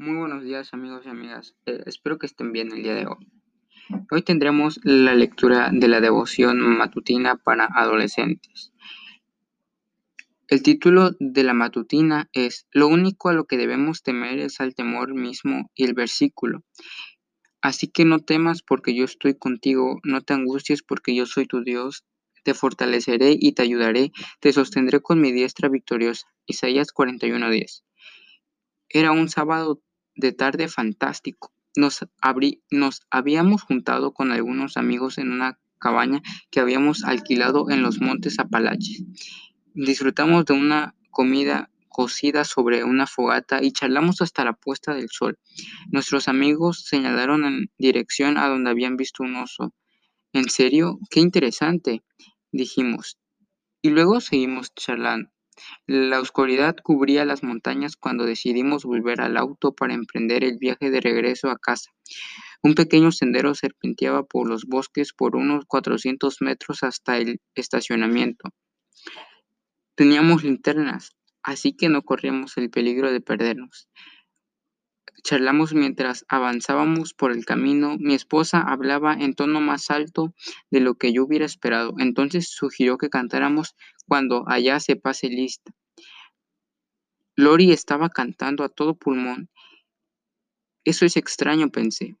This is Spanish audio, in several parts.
Muy buenos días amigos y amigas, eh, espero que estén bien el día de hoy. Hoy tendremos la lectura de la devoción matutina para adolescentes. El título de la matutina es Lo único a lo que debemos temer es al temor mismo y el versículo. Así que no temas porque yo estoy contigo, no te angusties porque yo soy tu Dios, te fortaleceré y te ayudaré, te sostendré con mi diestra victoriosa. Isaías 41:10. Era un sábado de tarde fantástico. Nos, nos habíamos juntado con algunos amigos en una cabaña que habíamos alquilado en los montes Apalaches. Disfrutamos de una comida cocida sobre una fogata y charlamos hasta la puesta del sol. Nuestros amigos señalaron en dirección a donde habían visto un oso. ¿En serio? ¡Qué interesante! dijimos. Y luego seguimos charlando. La oscuridad cubría las montañas cuando decidimos volver al auto para emprender el viaje de regreso a casa. Un pequeño sendero serpenteaba por los bosques por unos 400 metros hasta el estacionamiento. Teníamos linternas, así que no corríamos el peligro de perdernos. Charlamos mientras avanzábamos por el camino. Mi esposa hablaba en tono más alto de lo que yo hubiera esperado. Entonces sugirió que cantáramos cuando allá se pase lista. Lori estaba cantando a todo pulmón. Eso es extraño, pensé.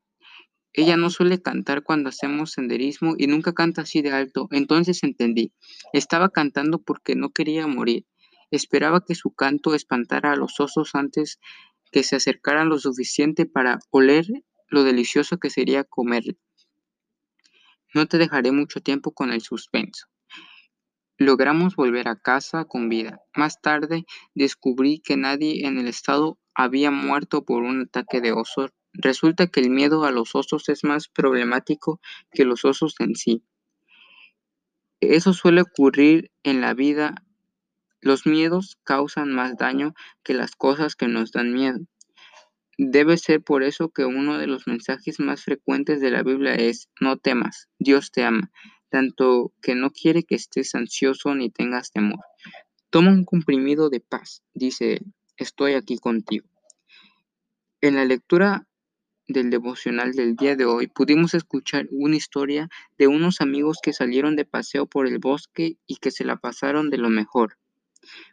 Ella no suele cantar cuando hacemos senderismo y nunca canta así de alto. Entonces entendí. Estaba cantando porque no quería morir. Esperaba que su canto espantara a los osos antes que se acercaran lo suficiente para oler lo delicioso que sería comer. No te dejaré mucho tiempo con el suspenso. Logramos volver a casa con vida. Más tarde descubrí que nadie en el estado había muerto por un ataque de oso. Resulta que el miedo a los osos es más problemático que los osos en sí. Eso suele ocurrir en la vida los miedos causan más daño que las cosas que nos dan miedo. Debe ser por eso que uno de los mensajes más frecuentes de la Biblia es, no temas, Dios te ama, tanto que no quiere que estés ansioso ni tengas temor. Toma un comprimido de paz, dice él, estoy aquí contigo. En la lectura del devocional del día de hoy pudimos escuchar una historia de unos amigos que salieron de paseo por el bosque y que se la pasaron de lo mejor.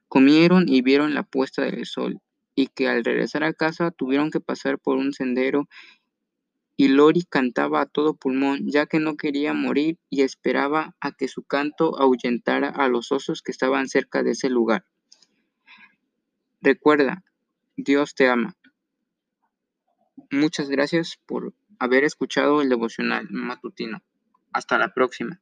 Comieron y vieron la puesta del sol, y que al regresar a casa tuvieron que pasar por un sendero y Lori cantaba a todo pulmón, ya que no quería morir y esperaba a que su canto ahuyentara a los osos que estaban cerca de ese lugar. Recuerda, Dios te ama. Muchas gracias por haber escuchado el devocional matutino. Hasta la próxima.